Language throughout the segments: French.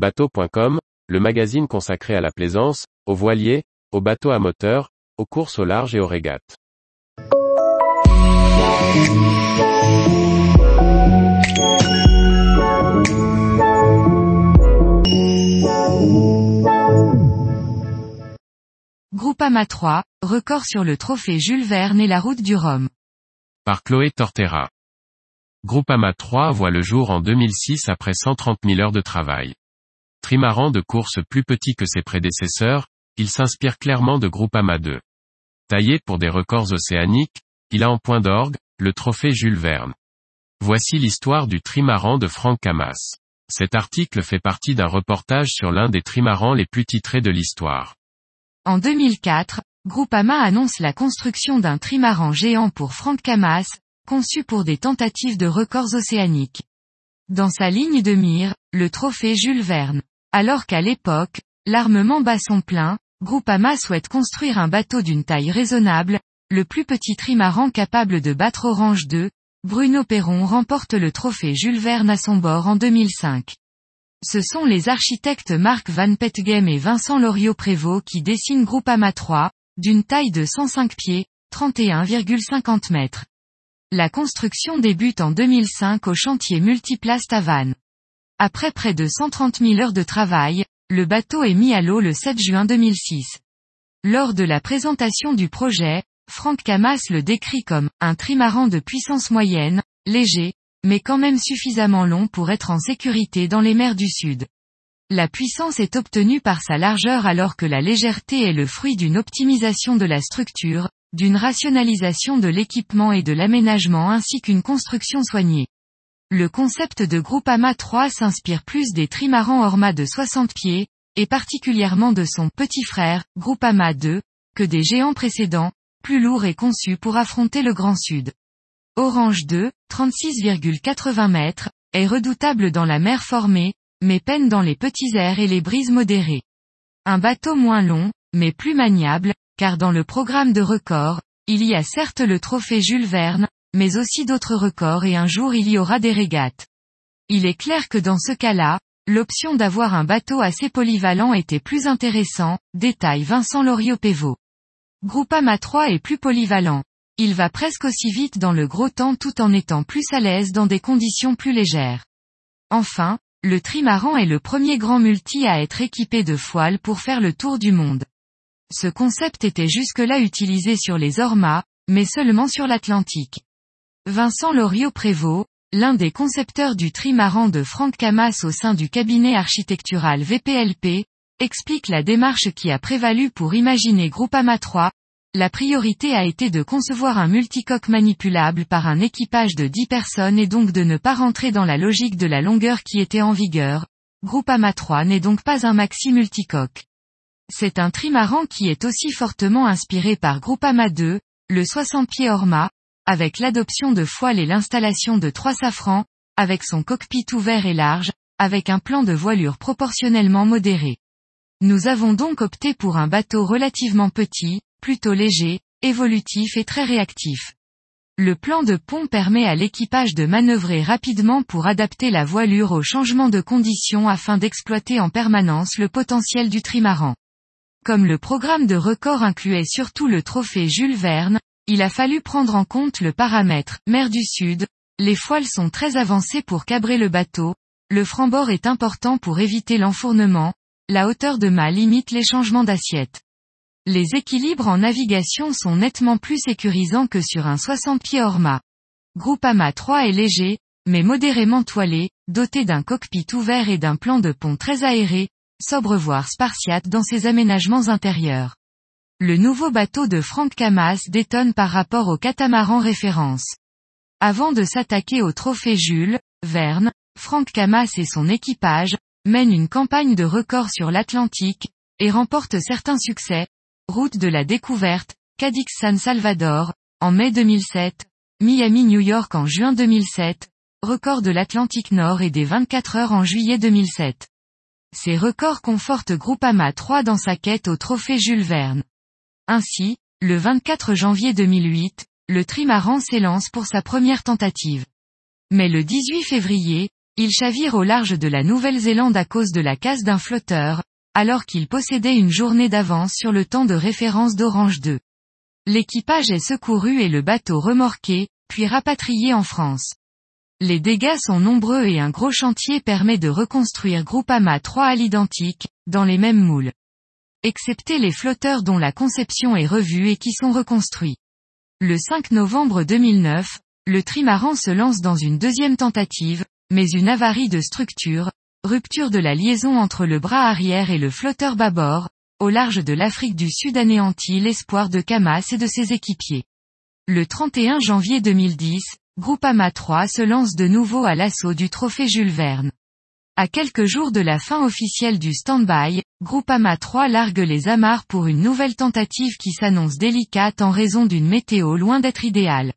Bateau.com, le magazine consacré à la plaisance, aux voiliers, aux bateaux à moteur, aux courses au large et aux régates. Groupama 3, record sur le trophée Jules Verne et la route du Rhum. Par Chloé Tortera. Groupama 3 voit le jour en 2006 après 130 000 heures de travail. Trimaran de course plus petit que ses prédécesseurs, il s'inspire clairement de Groupama 2. Taillé pour des records océaniques, il a en point d'orgue, le trophée Jules Verne. Voici l'histoire du trimaran de Franck Camas. Cet article fait partie d'un reportage sur l'un des trimarans les plus titrés de l'histoire. En 2004, Groupama annonce la construction d'un trimaran géant pour Franck Camas, conçu pour des tentatives de records océaniques. Dans sa ligne de mire, le trophée Jules Verne. Alors qu'à l'époque, l'armement bat son plein, Groupama souhaite construire un bateau d'une taille raisonnable, le plus petit trimaran capable de battre Orange 2, Bruno Perron remporte le trophée Jules Verne à son bord en 2005. Ce sont les architectes Marc Van Petgem et Vincent Loriot-Prévost qui dessinent Groupama 3, d'une taille de 105 pieds, 31,50 mètres. La construction débute en 2005 au chantier Multiplace Tavannes. Après près de 130 000 heures de travail, le bateau est mis à l'eau le 7 juin 2006. Lors de la présentation du projet, Franck Camas le décrit comme un trimaran de puissance moyenne, léger, mais quand même suffisamment long pour être en sécurité dans les mers du Sud. La puissance est obtenue par sa largeur alors que la légèreté est le fruit d'une optimisation de la structure, d'une rationalisation de l'équipement et de l'aménagement ainsi qu'une construction soignée. Le concept de Groupama 3 s'inspire plus des trimarans Orma de 60 pieds, et particulièrement de son petit frère, Groupama 2, que des géants précédents, plus lourds et conçus pour affronter le Grand Sud. Orange 2, 36,80 mètres, est redoutable dans la mer formée, mais peine dans les petits airs et les brises modérées. Un bateau moins long, mais plus maniable, car dans le programme de records, il y a certes le trophée Jules Verne, mais aussi d'autres records et un jour il y aura des régates. Il est clair que dans ce cas-là, l'option d'avoir un bateau assez polyvalent était plus intéressant, détaille Vincent Loriot-Pévot. Groupama 3 est plus polyvalent. Il va presque aussi vite dans le gros temps tout en étant plus à l'aise dans des conditions plus légères. Enfin, le trimaran est le premier grand multi à être équipé de foiles pour faire le tour du monde. Ce concept était jusque-là utilisé sur les Ormas, mais seulement sur l'Atlantique. Vincent Loriot-Prévost, l'un des concepteurs du trimaran de Franck Camas au sein du cabinet architectural VPLP, explique la démarche qui a prévalu pour imaginer Groupama 3. La priorité a été de concevoir un multicoque manipulable par un équipage de 10 personnes et donc de ne pas rentrer dans la logique de la longueur qui était en vigueur. Groupama 3 n'est donc pas un maxi multicoque. C'est un trimaran qui est aussi fortement inspiré par Groupama 2, le 60 pieds Orma, avec l'adoption de foiles et l'installation de trois safrans, avec son cockpit ouvert et large, avec un plan de voilure proportionnellement modéré. Nous avons donc opté pour un bateau relativement petit, plutôt léger, évolutif et très réactif. Le plan de pont permet à l'équipage de manœuvrer rapidement pour adapter la voilure aux changements de conditions afin d'exploiter en permanence le potentiel du trimaran. Comme le programme de record incluait surtout le trophée Jules Verne, il a fallu prendre en compte le paramètre mer du Sud, les foiles sont très avancées pour cabrer le bateau, le franc-bord est important pour éviter l'enfournement, la hauteur de mât limite les changements d'assiette. Les équilibres en navigation sont nettement plus sécurisants que sur un 60 pieds hors mât. Groupama 3 est léger, mais modérément toilé, doté d'un cockpit ouvert et d'un plan de pont très aéré, sobre voire spartiate dans ses aménagements intérieurs. Le nouveau bateau de Franck Camas détonne par rapport au catamaran référence. Avant de s'attaquer au trophée Jules, Verne, Franck Camas et son équipage, mènent une campagne de records sur l'Atlantique, et remportent certains succès, route de la découverte, Cadix San Salvador, en mai 2007, Miami New York en juin 2007, record de l'Atlantique Nord et des 24 heures en juillet 2007. Ces records confortent Groupama 3 dans sa quête au trophée Jules Verne. Ainsi, le 24 janvier 2008, le trimaran s'élance pour sa première tentative. Mais le 18 février, Il chavire au large de la Nouvelle-Zélande à cause de la casse d'un flotteur, alors qu'il possédait une journée d'avance sur le temps de référence d'Orange 2. L'équipage est secouru et le bateau remorqué, puis rapatrié en France. Les dégâts sont nombreux et un gros chantier permet de reconstruire Groupama 3 à l'identique, dans les mêmes moules. Excepté les flotteurs dont la conception est revue et qui sont reconstruits. Le 5 novembre 2009, le trimaran se lance dans une deuxième tentative, mais une avarie de structure, rupture de la liaison entre le bras arrière et le flotteur bâbord, au large de l'Afrique du Sud anéantit l'espoir de Camas et de ses équipiers. Le 31 janvier 2010, Groupama 3 se lance de nouveau à l'assaut du trophée Jules Verne. À quelques jours de la fin officielle du stand-by, Groupama 3 largue les amarres pour une nouvelle tentative qui s'annonce délicate en raison d'une météo loin d'être idéale.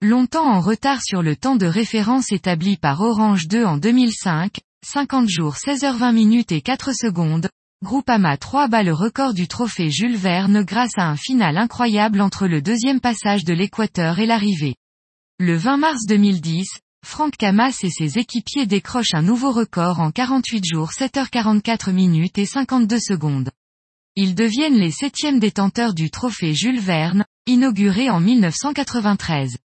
Longtemps en retard sur le temps de référence établi par Orange 2 en 2005, 50 jours 16h20 minutes et 4 secondes, Groupama 3 bat le record du trophée Jules Verne grâce à un final incroyable entre le deuxième passage de l'équateur et l'arrivée. Le 20 mars 2010, Franck Camas et ses équipiers décrochent un nouveau record en 48 jours 7h44 minutes et 52 secondes. Ils deviennent les septièmes détenteurs du trophée Jules Verne, inauguré en 1993.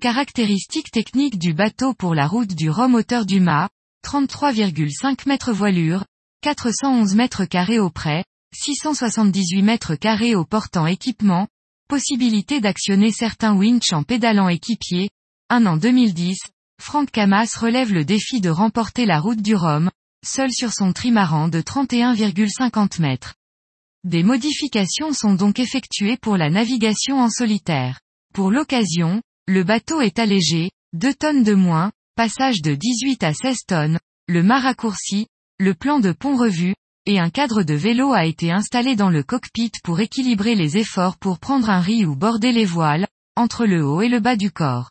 Caractéristiques techniques du bateau pour la route du Rhum hauteur du mât, 33,5 mètres voilure, 411 mètres carrés au près, 678 mètres carrés au portant équipement, Possibilité d'actionner certains winch en pédalant équipier. Un en 2010, Franck Camas relève le défi de remporter la route du Rhum, seul sur son trimaran de 31,50 mètres. Des modifications sont donc effectuées pour la navigation en solitaire. Pour l'occasion, le bateau est allégé, 2 tonnes de moins, passage de 18 à 16 tonnes, le mât raccourci, le plan de pont revu, et un cadre de vélo a été installé dans le cockpit pour équilibrer les efforts pour prendre un riz ou border les voiles, entre le haut et le bas du corps.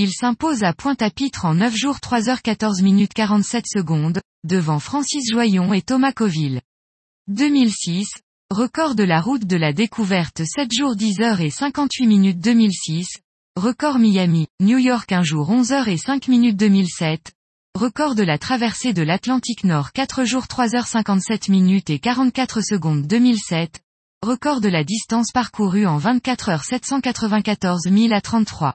Il s'impose à Pointe-à-Pitre en 9 jours 3 h 14 minutes 47 secondes, devant Francis Joyon et Thomas Coville. 2006, record de la route de la découverte 7 jours 10 h et 58 minutes 2006, record Miami, New York 1 jour 11 h et 5 minutes 2007, Record de la traversée de l'Atlantique Nord 4 jours 3 h 57 minutes et 44 secondes 2007. Record de la distance parcourue en 24 heures 794 000 à 33.